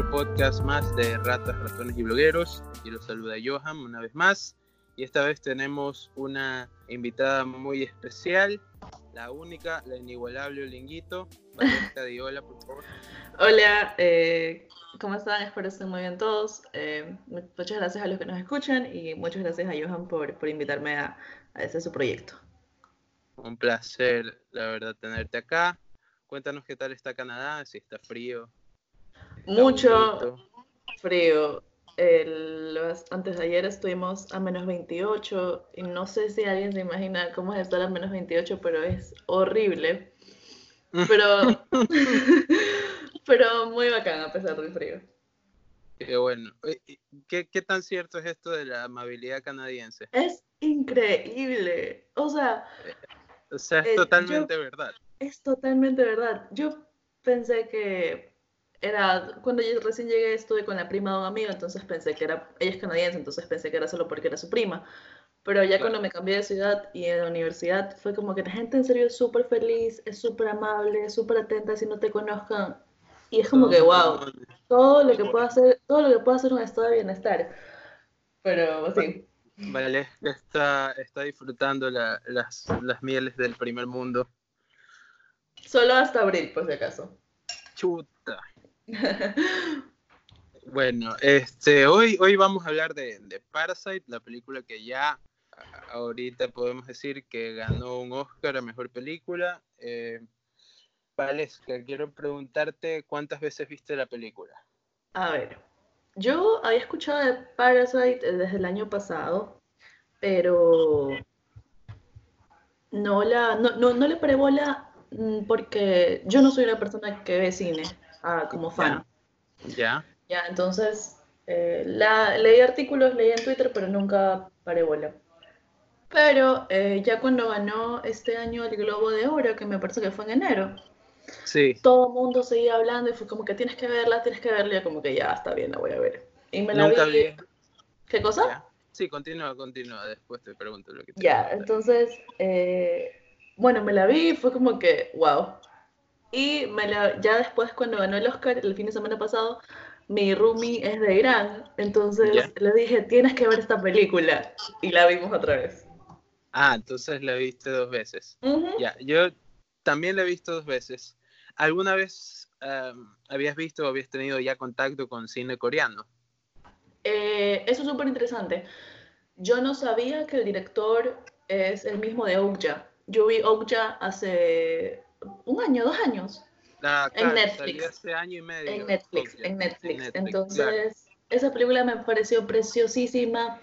otro podcast más de Ratas, Ratones y Blogueros. Y los saluda Johan una vez más. Y esta vez tenemos una invitada muy especial, la única, la inigualable Olinguito. hola, por favor. Hola, eh, ¿cómo están? Espero que estén muy bien todos. Eh, muchas gracias a los que nos escuchan y muchas gracias a Johan por, por invitarme a, a este su proyecto. Un placer, la verdad, tenerte acá. Cuéntanos qué tal está Canadá, si está frío. Mucho frío. antes de ayer estuvimos a menos 28 y no sé si alguien se imagina cómo es estar a menos 28, pero es horrible. Pero, pero muy bacán a pesar del frío. Qué bueno. ¿Qué, ¿Qué tan cierto es esto de la amabilidad canadiense? Es increíble. O sea, eh, o sea, es eh, totalmente verdad. Es totalmente verdad. Yo pensé que era, cuando yo recién llegué estuve con la prima de un amigo, entonces pensé que era, ella es canadiense, entonces pensé que era solo porque era su prima. Pero ya cuando me cambié de ciudad y en la universidad fue como que la gente en serio es súper feliz, es súper amable, es súper atenta si no te conozcan. Y es como que, wow, todo lo que puede hacer, todo lo que puede hacer un estado de bienestar. Pero sí. Vale, está, está disfrutando las, las mieles del primer mundo. Solo hasta abril, por si acaso. Chuta. bueno, este, hoy, hoy vamos a hablar de, de, Parasite, la película que ya ahorita podemos decir que ganó un Oscar a Mejor Película. Eh, Valesca, quiero preguntarte cuántas veces viste la película. A ver, yo había escuchado de Parasite desde el año pasado, pero no, la, no, no, le paré bola mm, porque yo no soy una persona que ve cine ah, como fan. Ya. Ya, entonces eh, la, leí artículos, leí en Twitter, pero nunca paré bola. Pero eh, ya cuando ganó este año el Globo de Oro, que me parece que fue en enero, Sí. Todo el mundo seguía hablando y fue como que tienes que verla, tienes que verla. Y como que ya está bien, la voy a ver. Y me la vi. ¿Qué cosa? Sí, continúa, continúa. Después te pregunto lo que te Ya, entonces, eh, bueno, me la vi y fue como que, wow. Y me la, ya después, cuando ganó el Oscar, el fin de semana pasado, mi roomie es de Irán. Entonces le dije, tienes que ver esta película. Y la vimos otra vez. Ah, entonces la viste dos veces. Ya, yo también la he visto dos veces. ¿Alguna vez em, habías visto o habías tenido ya contacto con cine coreano? Eh, eso es súper interesante. Yo no sabía que el director es el mismo de Okja. Yo vi Okja hace un año, dos años. Ah, en Netflix. Hace año y medio. En Netflix, en Netflix. Entonces, esa película me pareció preciosísima.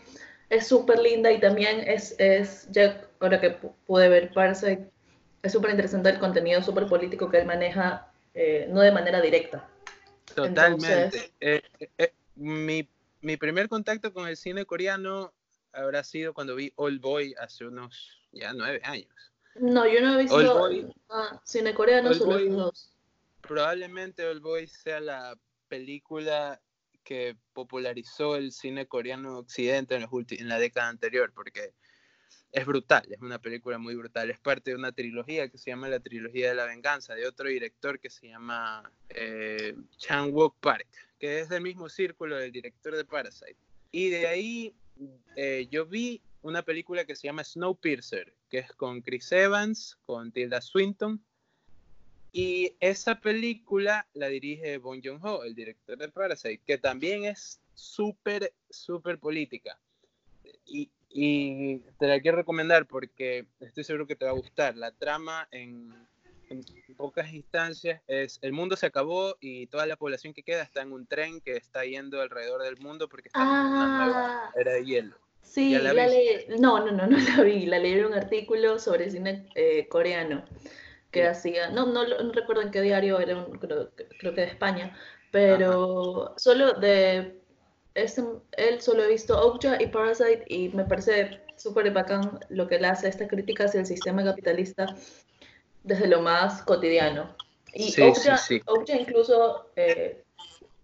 Es súper linda y también es, es, ya ahora que pude ver Parasite, es súper interesante el contenido súper político que él maneja, eh, no de manera directa. Totalmente. Eh, eh, mi, mi, primer contacto con el cine coreano habrá sido cuando vi Old Boy hace unos ya nueve años. No, yo no he visto cine coreano, solo dos. Probablemente Old Boy sea la película que popularizó el cine coreano occidente en, los en la década anterior, porque es brutal, es una película muy brutal. Es parte de una trilogía que se llama La Trilogía de la Venganza, de otro director que se llama eh, Chan Wook Park, que es del mismo círculo del director de Parasite. Y de ahí eh, yo vi una película que se llama Snowpiercer, que es con Chris Evans, con Tilda Swinton. Y esa película la dirige Bong Joon-ho, el director de Parasite, que también es súper, súper política. Y, y te la quiero recomendar porque estoy seguro que te va a gustar. La trama en, pocas instancias es el mundo se acabó y toda la población que queda está en un tren que está yendo alrededor del mundo porque está en una nueva ah. era de hielo. Sí, la, leí. No, no, no, no la vi. La leí en un artículo sobre cine eh, coreano que hacía, no, no, no, recuerdo en qué diario, era creo, que de España, pero solo de él solo he visto Okja y Parasite y me parece súper bacán lo que él hace, esta crítica hacia el sistema capitalista desde lo más cotidiano. Y sí, Okja, incluso, eh,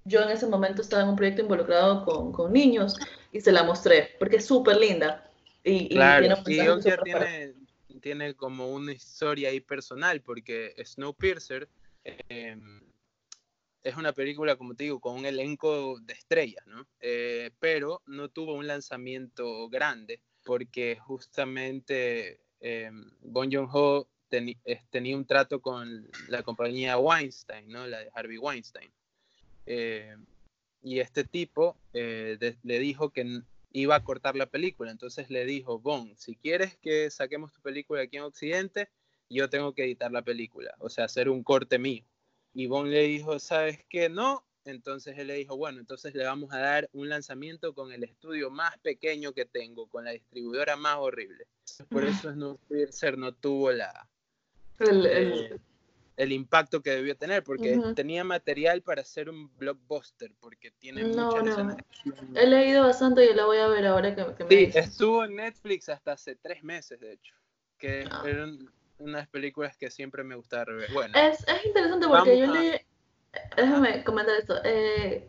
yo en ese momento estaba en un proyecto involucrado con, con niños y se la mostré, porque es súper linda. Y, claro, y, Okja tiene, tiene como una historia ahí personal, porque Snowpiercer... Eh, es una película, como te digo, con un elenco de estrellas, ¿no? Eh, pero no tuvo un lanzamiento grande porque justamente eh, Bon Joon-ho tenía un trato con la compañía Weinstein, ¿no? La de Harvey Weinstein. Eh, y este tipo le dijo que iba a cortar la película, entonces le dijo, Bon, si quieres que saquemos tu película aquí en Occidente, yo tengo que editar la película, o sea, hacer un corte mío. Y Bon le dijo, ¿sabes qué? No. Entonces él le dijo, bueno, entonces le vamos a dar un lanzamiento con el estudio más pequeño que tengo, con la distribuidora más horrible. Por eso no tuvo la, el, eh, el, impacto que debió tener, porque tenía material para hacer un blockbuster, porque tiene no, no. He leído bastante y la voy a ver ahora que, que me Sí, estuvo en Netflix hasta hace tres meses, de hecho. Que ah. era un, unas películas que siempre me gusta rever. Bueno, es, es interesante porque yo le... Déjame comentar esto. Eh,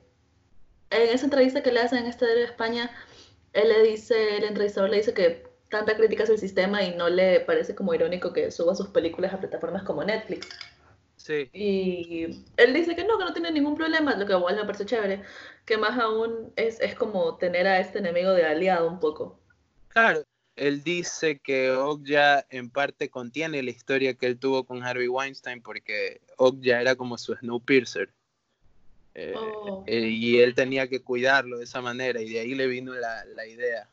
en esa entrevista que le hacen en este de España, él le dice, el entrevistador le dice que tanta crítica hacia el sistema y no le parece como irónico que suba sus películas a plataformas como Netflix. Sí. Y él dice que no, que no tiene ningún problema, lo que igual me parece chévere, que más aún es, es como tener a este enemigo de aliado un poco. Claro, él dice que Okja en parte contiene la historia que él tuvo con Harvey Weinstein porque Okja era como su Snowpiercer. Eh, oh. eh, y él tenía que cuidarlo de esa manera y de ahí le vino la, la idea.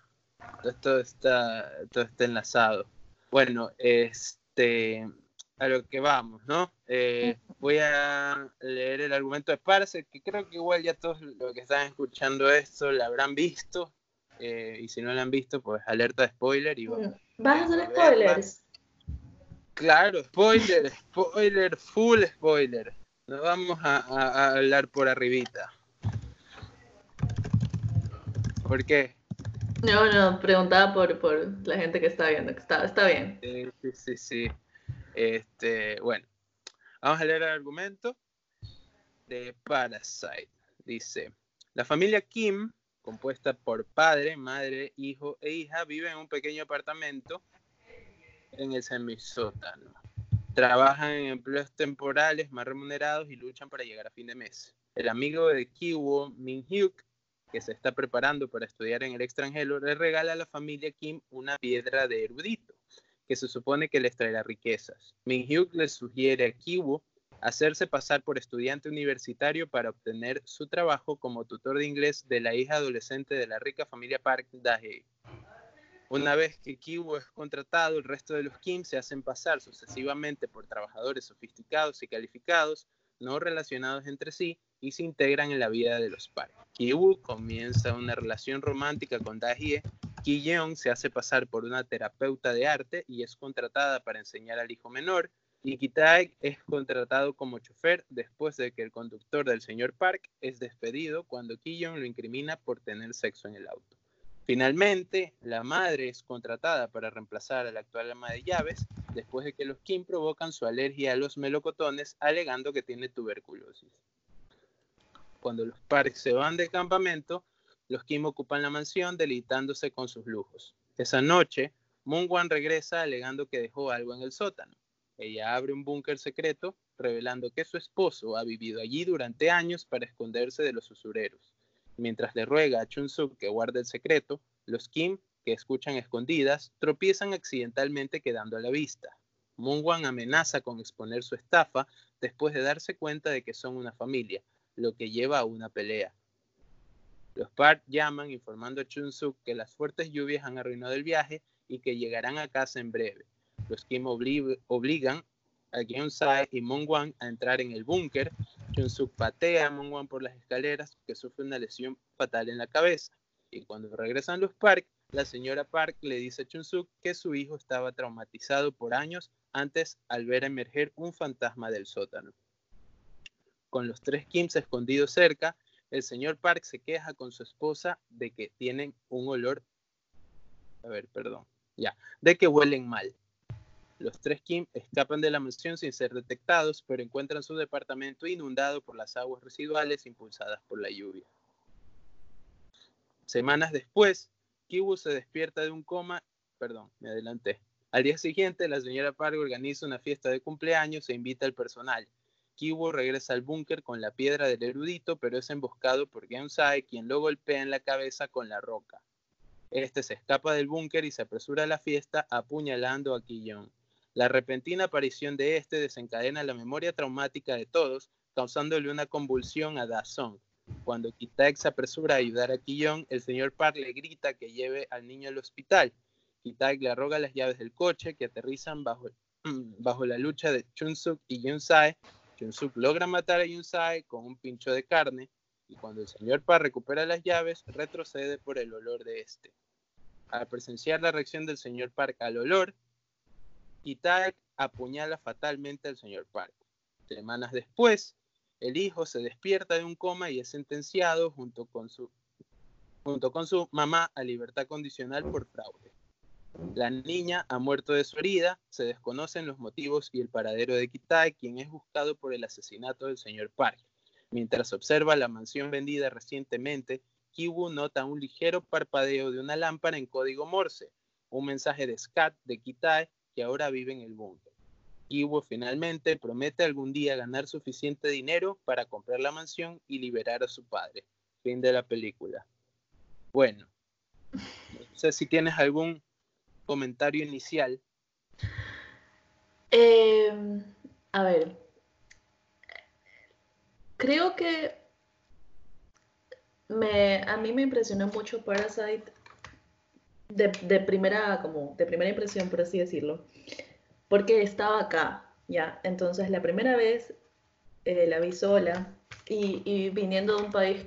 Entonces todo está, todo está enlazado. Bueno, este, a lo que vamos, ¿no? Eh, voy a leer el argumento de Parse, que creo que igual ya todos los que están escuchando esto lo habrán visto. Eh, y si no la han visto, pues alerta de spoiler y vamos. ¿Vas a hacer spoilers? Claro, spoiler, spoiler, full spoiler. Nos vamos a, hablar por arribita. ¿Por qué? No, no, preguntaba por, por la gente que está viendo, que está, está bien. Sí, sí, sí. Este, bueno, vamos a leer el argumento de Parasite. Dice, la familia Kim compuesta por padre, madre, hijo e hija, vive en un pequeño apartamento en el semisótano. Trabajan en empleos temporales más remunerados y luchan para llegar a fin de mes. El amigo de Kiwo, Min Hyuk, que se está preparando para estudiar en el extranjero, le regala a la familia Kim una piedra de erudito, que se supone que les traerá riquezas. Min Hyuk le sugiere a Kiwo hacerse pasar por estudiante universitario para obtener su trabajo como tutor de inglés de la hija adolescente de la rica familia Park Dae. Una vez que Kiwo es contratado, el resto de los Kim se hacen pasar sucesivamente por trabajadores sofisticados y calificados, no relacionados entre sí, y se integran en la vida de los Park. Kiwo comienza una relación romántica con Dae. Yeon se hace pasar por una terapeuta de arte y es contratada para enseñar al hijo menor, y Kitaek es contratado como chofer después de que el conductor del señor Park es despedido cuando Kiyon lo incrimina por tener sexo en el auto. Finalmente, la madre es contratada para reemplazar a la actual ama de llaves después de que los Kim provocan su alergia a los melocotones alegando que tiene tuberculosis. Cuando los Park se van del campamento, los Kim ocupan la mansión delitándose con sus lujos. Esa noche, Moon regresa alegando que dejó algo en el sótano. Ella abre un búnker secreto, revelando que su esposo ha vivido allí durante años para esconderse de los usureros. Mientras le ruega a Chun-suk que guarde el secreto, los Kim, que escuchan escondidas, tropiezan accidentalmente quedando a la vista. Moon-wan amenaza con exponer su estafa después de darse cuenta de que son una familia, lo que lleva a una pelea. Los Park llaman informando a Chun-suk que las fuertes lluvias han arruinado el viaje y que llegarán a casa en breve. Los Kim obligan a Gyeon-sae y Mong-wan a entrar en el búnker. Chun-suk patea a Mong-wan por las escaleras que sufre una lesión fatal en la cabeza. Y cuando regresan los Park, la señora Park le dice a Chun-suk que su hijo estaba traumatizado por años antes al ver emerger un fantasma del sótano. Con los tres Kims escondidos cerca, el señor Park se queja con su esposa de que tienen un olor, a ver, perdón, ya, de que huelen mal. Los tres Kim escapan de la mansión sin ser detectados, pero encuentran su departamento inundado por las aguas residuales impulsadas por la lluvia. Semanas después, Kiwu se despierta de un coma, perdón, me adelanté. Al día siguiente, la señora Park organiza una fiesta de cumpleaños e invita al personal. Kiwo regresa al búnker con la piedra del erudito, pero es emboscado por Geonsai, quien lo golpea en la cabeza con la roca. Este se escapa del búnker y se apresura a la fiesta apuñalando a Kiyon. La repentina aparición de este desencadena la memoria traumática de todos, causándole una convulsión a Song. Cuando Kitaek se apresura a ayudar a Kiyon, el señor Park le grita que lleve al niño al hospital. Kitaek le arroga las llaves del coche que aterrizan bajo, bajo la lucha de Chunsuk y Yunsae. Logra matar a Yunsae con un pincho de carne y cuando el señor Park recupera las llaves, retrocede por el olor de este. Al presenciar la reacción del señor Park al olor, Kitaek apuñala fatalmente al señor Park. Semanas después, el hijo se despierta de un coma y es sentenciado junto con su mamá a libertad condicional por fraude. La niña ha muerto de su herida, se desconocen los motivos y el paradero de Kitaek, quien es buscado por el asesinato del señor Park. Mientras observa la mansión vendida recientemente, Kiwu nota un ligero parpadeo de una lámpara en código Morse, un mensaje de SCAT de Kitae que ahora vive en el búnker. Kiwu finalmente promete algún día ganar suficiente dinero para comprar la mansión y liberar a su padre. Fin de la película. Bueno, no sé si tienes algún comentario inicial. Em, a ver, creo que me, a mí me impresionó mucho Parasite de, primera, como de primera impresión, por así decirlo, porque estaba acá, ya. Entonces, la primera vez eh, la vi sola y, y, viniendo de un país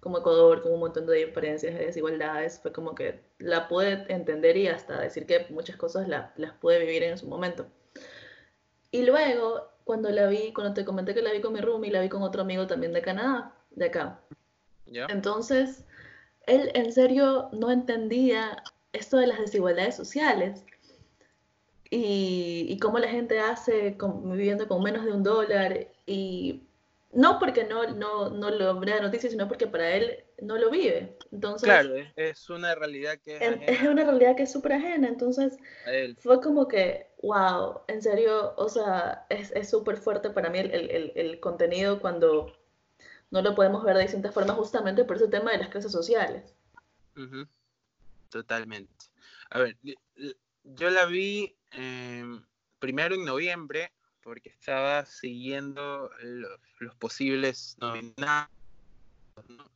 como Ecuador, con un montón de diferencias, de desigualdades, fue como que la pude entender y hasta decir que muchas cosas la, las pude vivir en su momento. Y luego, cuando la vi, cuando te comenté que la vi con mi roomie, la vi con otro amigo también de Canadá, de acá. Entonces, él en serio no entendía esto de las desigualdades sociales y, y cómo la gente hace viviendo con menos de un dólar y no porque no, no, no lo vea de noticias, sino porque para él no lo vive. Entonces, claro, es, una realidad que es, es una realidad que es súper ajena. Entonces, fue como que, wow, en serio, o sea, es súper fuerte para mí el, el, el, contenido cuando no lo podemos ver de distintas formas justamente por ese tema de las clases sociales. Totalmente. A ver, yo la vi em, primero en noviembre porque estaba siguiendo los, posibles nominados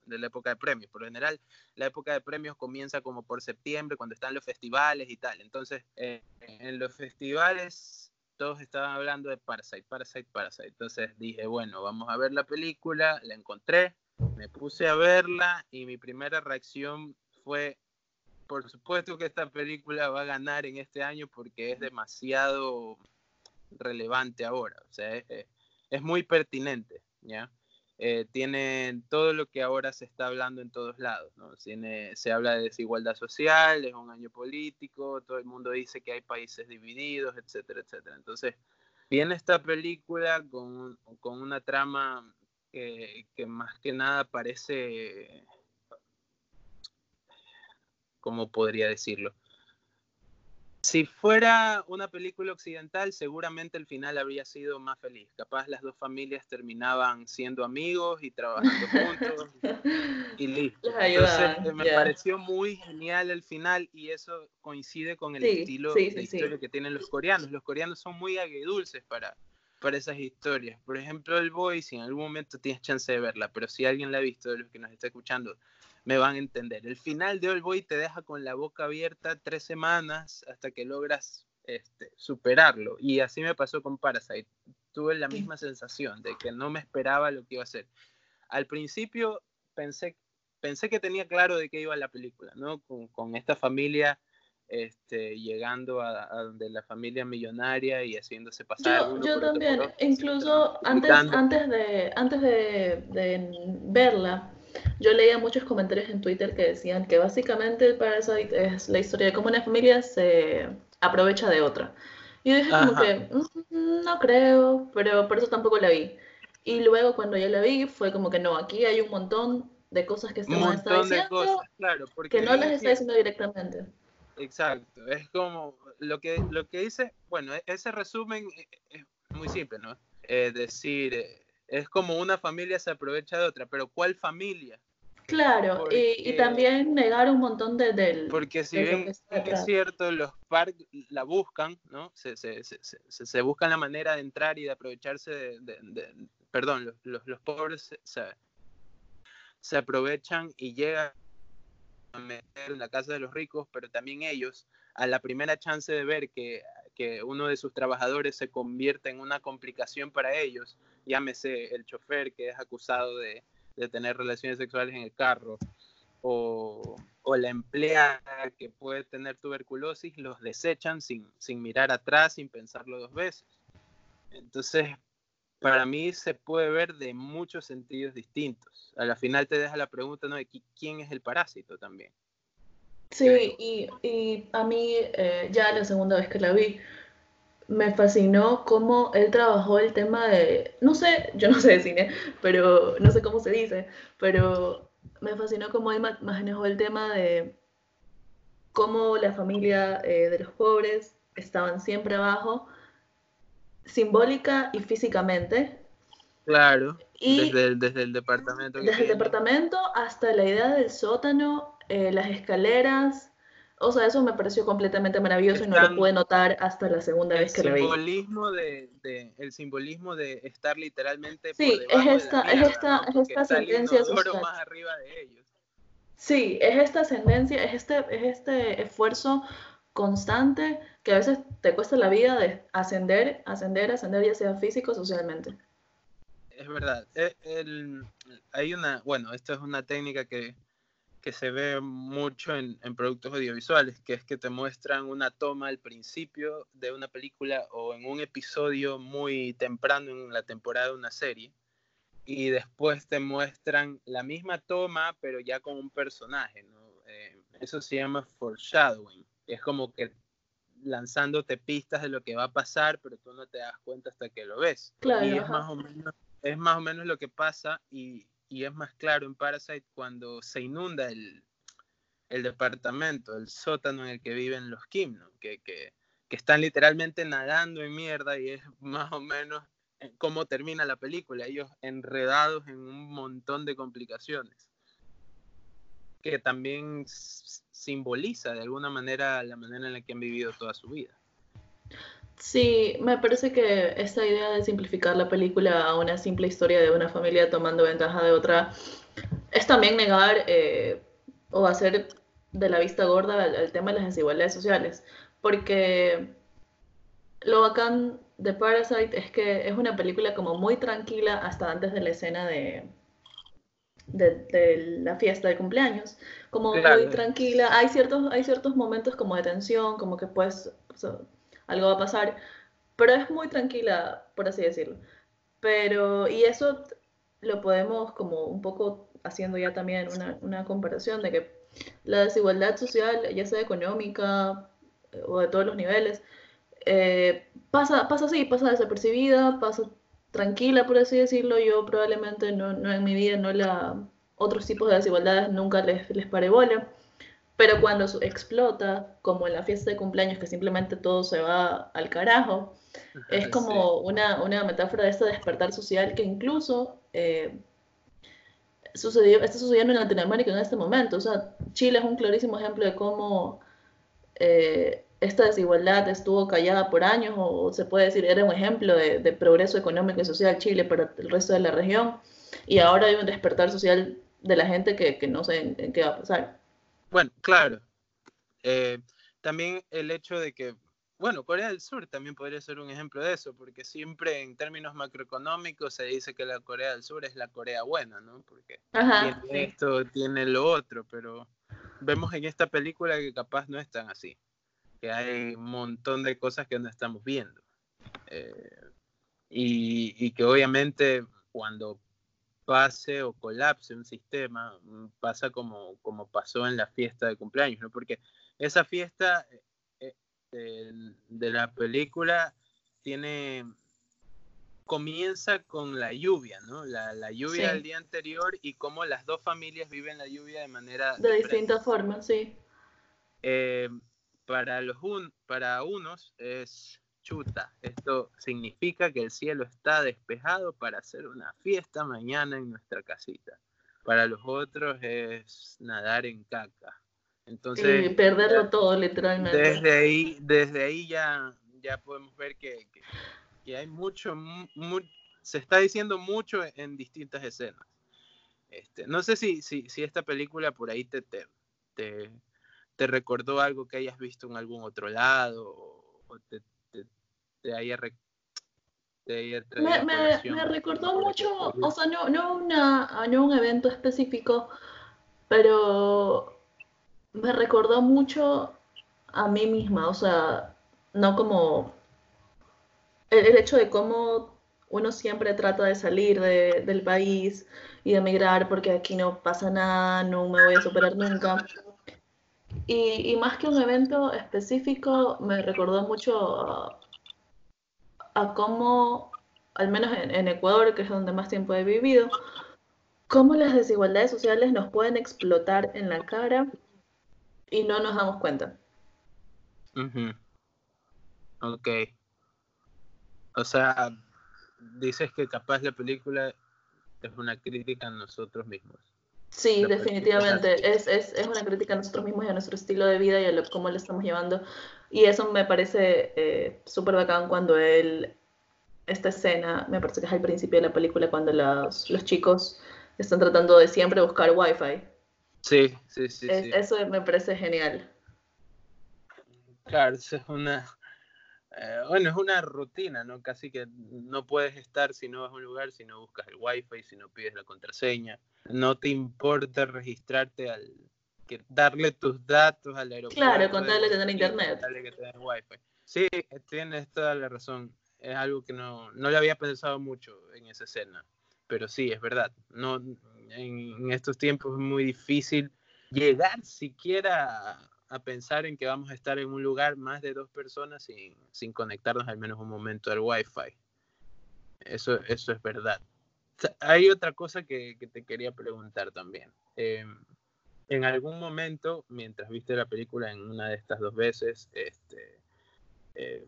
de la época de premios. Por lo general, la época de premios comienza como por septiembre, cuando están los festivales y tal. Entonces, eh, en los festivales todos estaban hablando de Parasite, Parasite, Parasite. Entonces dije, bueno, vamos a ver la película, la encontré, me puse a verla y mi primera reacción fue, por supuesto que esta película va a ganar en este año porque es demasiado relevante ahora, o sea, es, muy pertinente, ¿ya? Eh, tiene todo lo que ahora se está hablando en todos lados, ¿no? Se habla de desigualdad social, es un año político, todo el mundo dice que hay países divididos, etcétera, etcétera. Entonces, viene esta película con, con una trama que más que nada parece, ¿cómo podría decirlo? Si fuera una película occidental, seguramente el final habría sido más feliz. Capaz las dos familias terminaban siendo amigos y trabajando juntos y listo. Entonces, me pareció muy genial el final y eso coincide con el estilo de historia que tienen los coreanos. Los coreanos son muy agridulces para, para esas historias. Por ejemplo, El Boy, si en algún momento tienes chance de verla, pero si alguien la ha visto de los que nos está escuchando, me van a entender. El final de All Boy te deja con la boca abierta tres semanas hasta que logras este, superarlo. Y así me pasó con Parasite. Tuve la misma sensación de que no me esperaba lo que iba a hacer. Al principio pensé, pensé que tenía claro de qué iba la película, ¿no? Con, esta familia este, llegando a, donde la familia millonaria y haciéndose pasar. Yo, yo también, incluso antes, antes, de, antes de, de verla, yo leía muchos comentarios en Twitter que decían que básicamente el Parasite es la historia de cómo una familia se aprovecha de otra. Y yo dije como que, mm, no creo, pero por eso tampoco la vi. Y luego cuando ya la vi fue como que no, aquí hay un montón de cosas que se está diciendo claro, que no las está diciendo directamente. Exacto, es como lo que, lo que dice, bueno, e-, ese resumen es muy simple, ¿no? eh, decir, eh, es como una familia se aprovecha de otra, pero ¿cuál familia? Claro, y, también negar un montón de, del... Porque si bien es cierto, los parques la buscan, ¿no? Se, se, se, se, buscan la manera de entrar y de aprovecharse de... perdón, los, los, pobres se, aprovechan y llegan a meter en la casa de los ricos, pero también ellos, a la primera chance de ver que, que uno de sus trabajadores se convierte en una complicación para ellos, llámese el chofer que es acusado de de tener relaciones sexuales en el carro, o, la empleada que puede tener tuberculosis, los desechan sin, sin mirar atrás, sin pensarlo dos veces. Entonces, para mí se puede ver de muchos sentidos distintos. A la final te deja la pregunta, ¿no? De quién es el parásito también. Sí, y, a mí eh, ya la segunda vez que la vi, me fascinó cómo él trabajó el tema de, no sé, yo no sé de cine, pero no sé cómo se dice, pero me fascinó cómo él manejó el tema de cómo la familia eh, de los pobres estaban siempre abajo, simbólica y físicamente. Claro, y desde, el, desde el departamento. Desde el departamento hasta la idea del sótano, eh, las escaleras, o sea, eso me pareció completamente maravilloso y no lo pude notar hasta la segunda vez que lo vi. De, el simbolismo de estar literalmente sí, es esta, es esta, es esta sentencia social. más arriba de ellos. Sí, es esta ascendencia, es este, es este esfuerzo constante que a veces te cuesta la vida de ascender, ascender, ascender, ya sea físico o socialmente. Es verdad. Eh, hay una, bueno, esto es una técnica que que se ve mucho en, productos audiovisuales, que es que te muestran una toma al principio de una película o en un episodio muy temprano en la temporada de una serie, y después te muestran la misma toma, pero ya con un personaje. Eh, eso se llama foreshadowing. Es como que lanzándote pistas de lo que va a pasar, pero tú no te das cuenta hasta que lo ves. y es más, o menos, es más o menos lo que pasa y, y es más claro en Parasite cuando se inunda el, departamento, el sótano en el que viven los Kim, que, que, están literalmente nadando en mierda y es más o menos eh, cómo termina la película, ellos enredados en un montón de complicaciones, que también simboliza de alguna manera la manera en la que han vivido toda su vida. Sí, me parece que esta idea de simplificar la película a una simple historia de una familia tomando ventaja de otra es también negar eh, o hacer de la vista gorda el, tema de las desigualdades sociales. Porque lo bacán de Parasite es que es una película como muy tranquila hasta antes de la escena de, de, la fiesta de cumpleaños. Como muy tranquila. Hay ciertos, hay ciertos momentos como de tensión, como que pues algo va a pasar, pero es muy tranquila, por así decirlo. Pero, y eso lo podemos como un poco haciendo ya también una, una comparación de que la desigualdad social, ya sea económica eh, o de todos los niveles, eh, pasa, pasa así, pasa desapercibida, pasa tranquila, por así decirlo. Yo probablemente no, no en mi vida, no la otros tipos de desigualdades nunca les, les paré bola. Pero cuando explota, como en la fiesta de cumpleaños, que simplemente todo se va al carajo, es como una, una, metáfora de este despertar social que incluso eh, sucedió, está sucediendo en Latinoamérica en este momento. O sea, Chile es un clarísimo ejemplo de cómo eh, esta desigualdad estuvo callada por años, o, se puede decir, era un ejemplo de, de, progreso económico y social Chile para el resto de la región. Y ahora hay un despertar social de la gente que, que no sé en qué va a pasar. Bueno, claro. Eh, también el hecho de que, bueno, Corea del Sur también podría ser un ejemplo de eso, porque siempre en términos macroeconómicos se dice que la Corea del Sur es la Corea buena, ¿no? Porque tiene esto, tiene lo otro, pero vemos en esta película que capaz no es tan así, que hay un montón de cosas que no estamos viendo. Eh, y, y que obviamente cuando pase o colapse un sistema, mm, pasa como, como pasó en la fiesta de cumpleaños, ¿no? Porque esa fiesta eh, eh, de, la película tiene comienza con la lluvia, ¿no? La, la lluvia del día anterior y cómo las dos familias viven la lluvia de manera... De distintas formas, sí. Eh, para, los un, para unos es chuta, esto significa que el cielo está despejado para hacer una fiesta mañana en nuestra casita. Para los otros es nadar en caca. Entonces, y perderlo todo, literalmente. Desde ahí, desde ahí ya, ya podemos ver que, que, hay mucho, se está diciendo mucho en distintas escenas. Este, no sé si, si, si, esta película por ahí te, te, te, recordó algo que hayas visto en algún otro lado o te, te haya, me, me, recordó mucho, o sea, no, no, una, no un evento específico, pero me recordó mucho a mí misma, o sea, no como el, hecho de cómo uno siempre trata de salir del país y de emigrar porque aquí no pasa nada, no me voy a superar nunca. Y, y más que un evento específico, me recordó mucho a cómo, al menos en, Ecuador, que es donde más tiempo he vivido, cómo las desigualdades sociales nos pueden explotar en la cara y no nos damos cuenta. Ok. O sea, dices que capaz la película es una crítica a nosotros mismos. Sí, definitivamente. Es, es, es, una crítica a nosotros mismos y a nuestro estilo de vida y a lo, cómo lo estamos llevando. Y eso me parece eh, súper bacán cuando él, esta escena, me parece que es al principio de la película, cuando los, los chicos están tratando de siempre buscar wifi. Sí, sí, sí, Eso me parece genial. Claro, eso es una, eh, bueno, es una rutina, ¿no? Casi que no puedes estar si no vas a un lugar, si no buscas el wifi, si no pides la contraseña. No te importa registrarte al, que darle tus datos al aeropuerto. Claro, contarle tener internet. que tengas wifi. Sí, tienes toda la razón. Es algo que no, no le había pensado mucho en esa escena. Pero sí, es verdad. No, en, estos tiempos es muy difícil llegar siquiera a, pensar en que vamos a estar en un lugar más de dos personas sin, sin conectarnos al menos un momento al wifi. Eso, eso es verdad. Hay otra cosa que, que te quería preguntar también. Eh, en algún momento, mientras viste la película en una de estas dos veces, este, eh,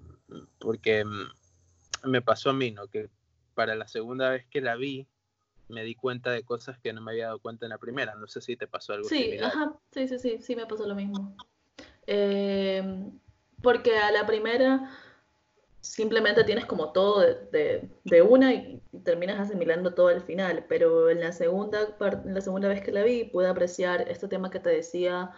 porque mm, me pasó a mí, ¿no? Que para la segunda vez que la vi, me di cuenta de cosas que no me había dado cuenta en la primera. No sé si te pasó algo sí, Ajá, sí, sí, sí, sí, me pasó lo mismo. Eh, porque a la primera simplemente tienes como todo de, de, una y, terminas asimilando todo al final, pero en la, segunda en la segunda vez que la vi pude apreciar este tema que te decía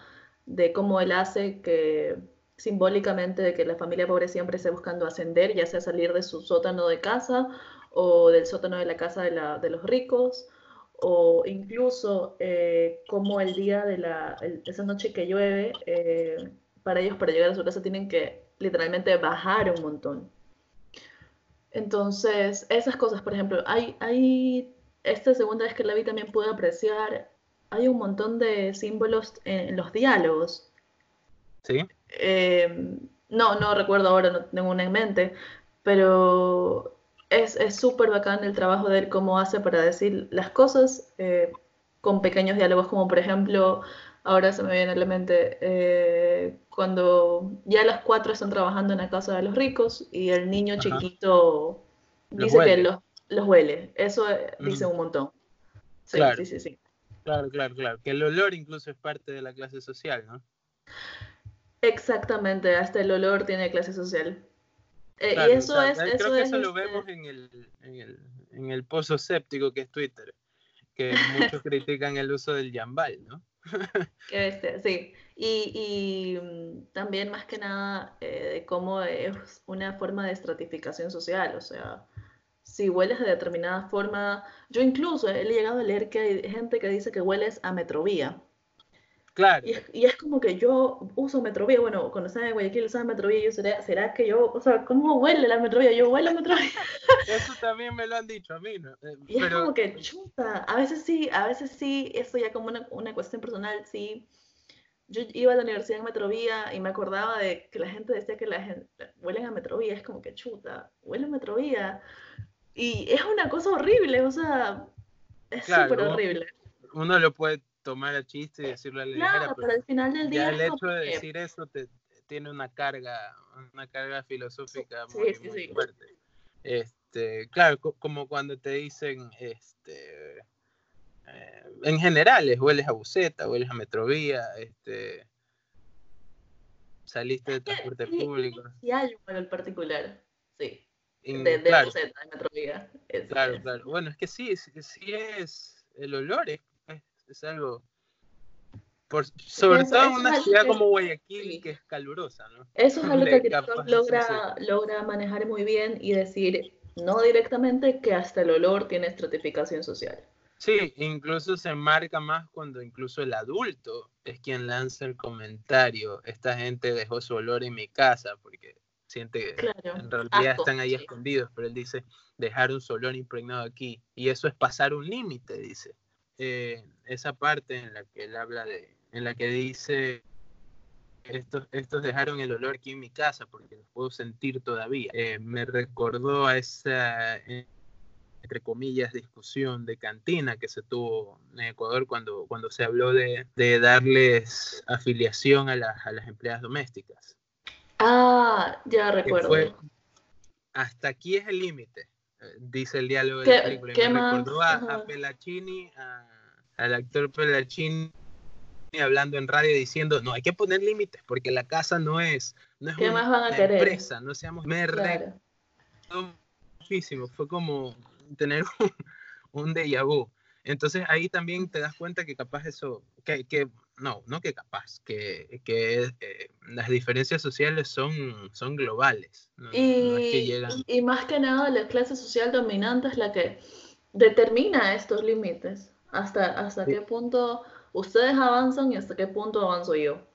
de cómo él hace que simbólicamente de que la familia pobre siempre esté buscando ascender, ya sea salir de su sótano de casa o del sótano de la casa de, la, de los ricos, o incluso eh, como el día de la, esa noche que llueve, eh, para ellos para llegar a su casa tienen que literalmente bajar un montón. Entonces, esas cosas, por ejemplo, hay, hay, esta segunda vez que la vi también pude apreciar, hay un montón de símbolos en, los diálogos. Sí. Em, no, no recuerdo ahora, no tengo una en mente, pero es súper bacán el trabajo de él, cómo hace para decir las cosas eh, con pequeños diálogos, como por ejemplo, ahora se me viene a la mente, eh, cuando ya las cuatro están trabajando en la casa de los ricos y el niño chiquito dice que los, los, huele. Eso eh, dice un montón. Sí, claro. sí, sí, sí. Claro, claro, claro. Que el olor incluso es parte de la clase social, ¿no? Exactamente, hasta el olor tiene clase social. Eh, y eso es. Creo eso que eso lo este vemos en el, en, el, en el pozo séptico que es Twitter, que muchos critican el uso del jambal, ¿no? Qué sí. Y, mm, también más que nada eh, de cómo es una forma de estratificación social, o sea, si hueles de determinada forma, yo incluso he llegado a leer que hay gente que dice que hueles a metrovía. Claro. Y es, como que yo uso metrovía, bueno, cuando estaba en Guayaquil usaba metrovía, yo será, será que yo, o sea, ¿cómo huele la metrovía? Yo huelo a metrovía. Eso también me lo han dicho a mí, ¿no? Eh, y es como que chuta, a veces sí, a veces sí, eso ya como una, una cuestión personal, sí. Yo iba a la universidad en Metrovía y me acordaba de que la gente decía que la gente huelen a Metrovía, es como que chuta, huele a Metrovía. Y es una cosa horrible, o sea, es súper horrible. Uno lo puede tomar a chiste y decirlo a la claro, pero, al final del día. Ya el hecho de decir eso te, tiene una carga, una carga filosófica muy, fuerte. Este, claro, como cuando te dicen, este, eh, en general, hueles a buceta, hueles a metrovía, este, saliste de transporte público. Y algo en el particular, sí. de, de buceta, de metrovía. claro, claro. Bueno, es que sí, sí, es, el olor es, es, algo... Por, sobre todo en una ciudad como Guayaquil, que es calurosa, ¿no? Eso es algo que director logra, logra manejar muy bien y decir, no directamente, que hasta el olor tiene estratificación social. Sí, incluso se marca más cuando incluso el adulto es quien lanza el comentario, esta gente dejó su olor en mi casa porque siente que en realidad están ahí escondidos, pero él dice, dejaron su olor impregnado aquí y eso es pasar un límite, dice. Eh, esa parte en la que él habla de, en la que dice, estos, estos dejaron el olor aquí en mi casa porque los puedo sentir todavía. Eh, me recordó a esa entre comillas, discusión de cantina que se tuvo en Ecuador cuando, cuando se habló de, de darles afiliación a, a, las empleadas domésticas. Ah, ya recuerdo. hasta aquí es el límite, dice el diálogo de la película. ¿qué me recordó a, a Pelacini, al actor Pelacini hablando en radio diciendo, no, hay que poner límites porque la casa no es, no es ¿Qué una, más van a querer? empresa, no seamos... Me claro. muchísimo, fue como, tener un, déjà vu. Entonces ahí también te das cuenta que capaz eso, que, que no, no que capaz, que, que eh, las diferencias sociales son, son globales. y, y más que nada la clase social dominante es la que determina estos límites. Hasta, hasta qué punto ustedes avanzan y hasta qué punto avanzo yo.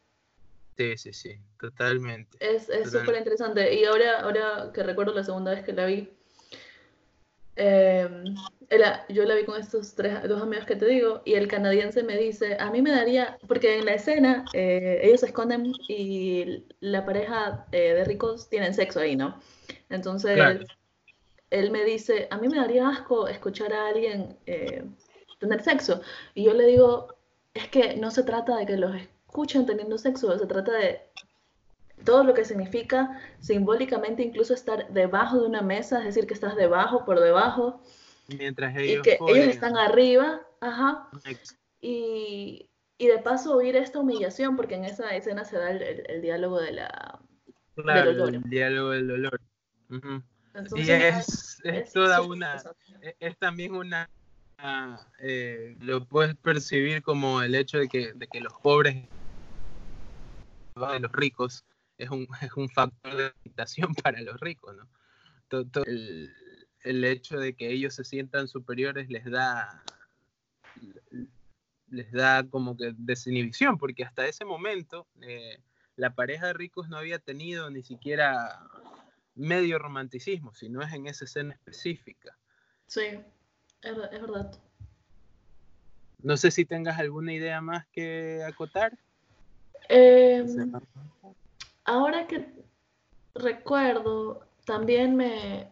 Sí, sí, sí, totalmente. Es súper interesante. Y ahora, ahora que recuerdo la segunda vez que la vi, Yo la vi con estos tres, dos amigos que te digo, y el canadiense me dice, a mí me daría, porque en la escena eh, ellos se esconden y la pareja eh, de ricos tienen sexo ahí, ¿no? Entonces, él me dice, a mí me daría asco escuchar a alguien eh, tener sexo. Y yo le digo, es que no se trata de que los escuchen teniendo sexo, se trata de todo lo que significa simbólicamente incluso estar debajo de una mesa, es decir, que estás debajo, por debajo. Mientras ellos. Y que ellos están arriba, ajá. Y, y, de paso oír esta humillación, porque en esa escena se da el, diálogo de la, claro, del dolor. El diálogo del dolor. y es, es, toda una. E, es, también una. Eh, lo puedes percibir como el hecho de que, de que los pobres de los ricos es un, es un factor de limitación para los ricos, ¿no? Todo, el, el, hecho de que ellos se sientan superiores les da les da como que desinhibición, porque hasta ese momento eh, la pareja de ricos no había tenido ni siquiera medio romanticismo, sino es en esa escena específica. Sí, es, es verdad. No sé si tengas alguna idea más que acotar. Eh, ahora que recuerdo, también me,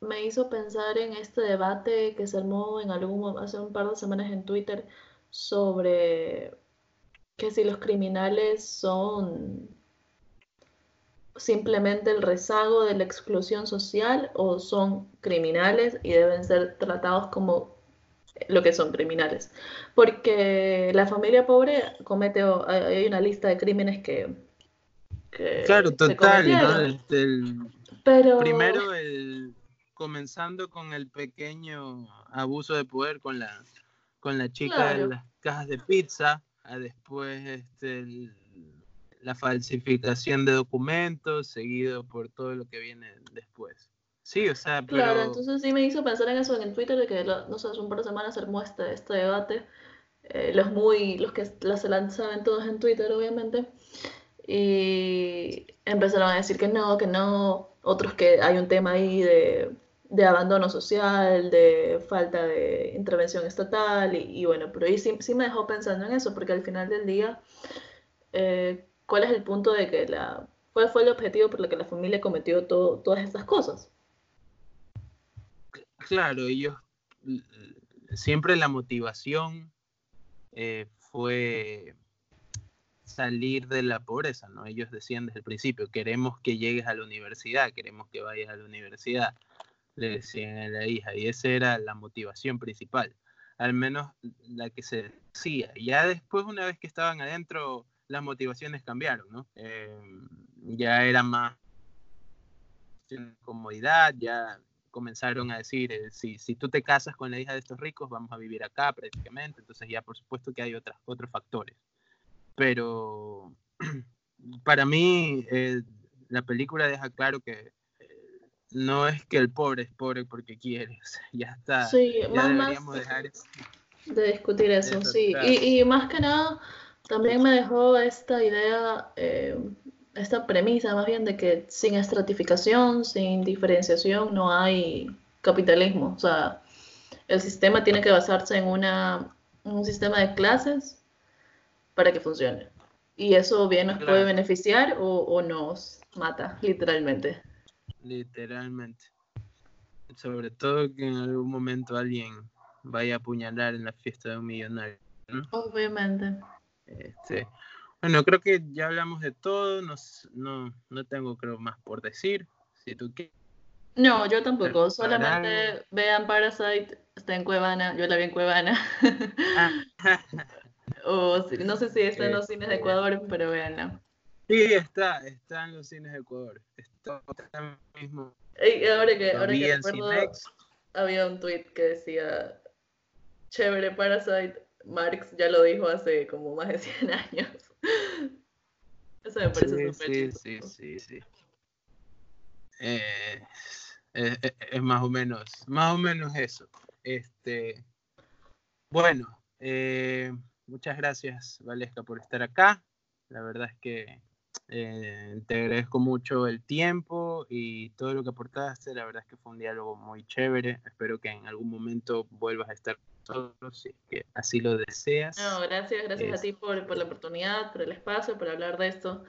me hizo pensar en este debate que se armó en algún, hace un par de semanas en Twitter sobre que si los criminales son simplemente el rezago de la exclusión social o son criminales y deben ser tratados como lo que son criminales. Porque la familia pobre comete, hay una lista de crímenes que claro, total, Pero... Primero el comenzando con el pequeño abuso de poder con la con la chica de las cajas de pizza, a después este, la falsificación de documentos, seguido por todo lo que viene después. Sí, o sea, pero... Claro, entonces sí me hizo pensar en eso en Twitter, de que, no sé, hace un par de semanas se armó este, este debate, eh, los muy, los que se lanzaban todos en Twitter, obviamente, y empezaron a decir que no, que no, otros que hay un tema ahí de, de abandono social, de falta de intervención estatal, y, bueno, pero ahí sí, sí, me dejó pensando en eso, porque al final del día, eh, ¿cuál es el punto de que la... ¿Cuál fue el objetivo por el que la familia cometió todas estas cosas? Claro, ellos, siempre la motivación eh, fue salir de la pobreza, ¿no? Ellos decían desde el principio, queremos que llegues a la universidad, queremos que vayas a la universidad, le decían a la hija, y esa era la motivación principal, al menos la que se decía. Ya después, una vez que estaban adentro, las motivaciones cambiaron, ¿no? Em, ya era más comodidad, ya comenzaron a decir, eh, si, si tú te casas con la hija de estos ricos, vamos a vivir acá prácticamente, entonces ya por supuesto que hay otras, otros factores. Pero para mí eh, la película deja claro que no es que el pobre es pobre porque quiere, ya está. Sí, ya deberíamos dejar de discutir eso, sí. Y, y, más que nada, también me dejó esta idea esta premisa más bien de que sin estratificación, sin diferenciación, no hay capitalismo. O sea, el sistema tiene que basarse en una, un sistema de clases para que funcione. Y eso bien nos puede beneficiar o, o, nos mata, literalmente. Literalmente. Sobre todo que en algún momento alguien vaya a apuñalar en la fiesta de un millonario. Obviamente. Este, bueno, creo que ya hablamos de todo, no, no, no tengo creo más por decir. Si tú quieres. No, yo tampoco, solamente vean Parasite, está en Cuevana, yo la vi en Cuevana. Ah. o no sé si está en los cines de este, Ecuador, pero véanla. Sí, está, está en los cines de Ecuador. Está, mismo. Y ahora que, ahora que recuerdo, había un tweet que decía, chévere Parasite, Marx ya lo dijo hace como más de 100 años. Eso me parece sí, sí, sí, sí, eh, es, más o menos, más o menos eso. Este, bueno, eh, muchas gracias, Valesca, por estar acá. La verdad es que eh, te agradezco mucho el tiempo y todo lo que aportaste. La verdad es que fue un diálogo muy chévere. Espero que en algún momento vuelvas a estar si que así lo deseas. No, gracias, gracias a ti por, por, la oportunidad, por el espacio, por hablar de esto.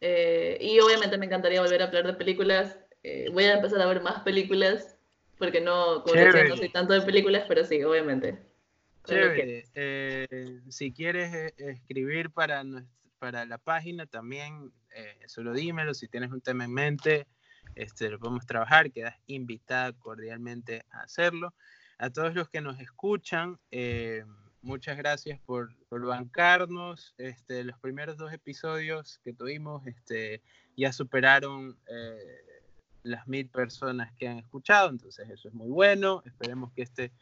Eh, y obviamente me encantaría volver a hablar de películas. Eh, voy a empezar a ver más películas, porque no, como decía, no soy tanto de películas, pero sí, obviamente. Chévere. Eh, si quieres escribir para, para la página, también solo dímelo. Si tienes un tema en mente, este, lo podemos trabajar. Quedas invitada cordialmente a hacerlo a todos los que nos escuchan, eh, muchas gracias por, bancarnos. Este, los primeros dos episodios que tuvimos este, ya superaron eh, las mil personas que han escuchado, entonces eso es muy bueno. Esperemos que este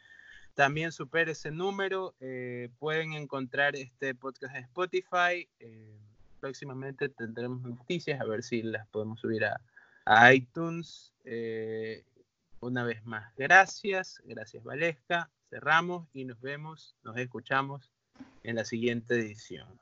también supere ese número. Eh, pueden encontrar este podcast en Spotify. próximamente tendremos noticias, a ver si las podemos subir a, a iTunes. Una vez más, gracias, gracias Valesca. Cerramos y nos vemos, nos escuchamos en la siguiente edición.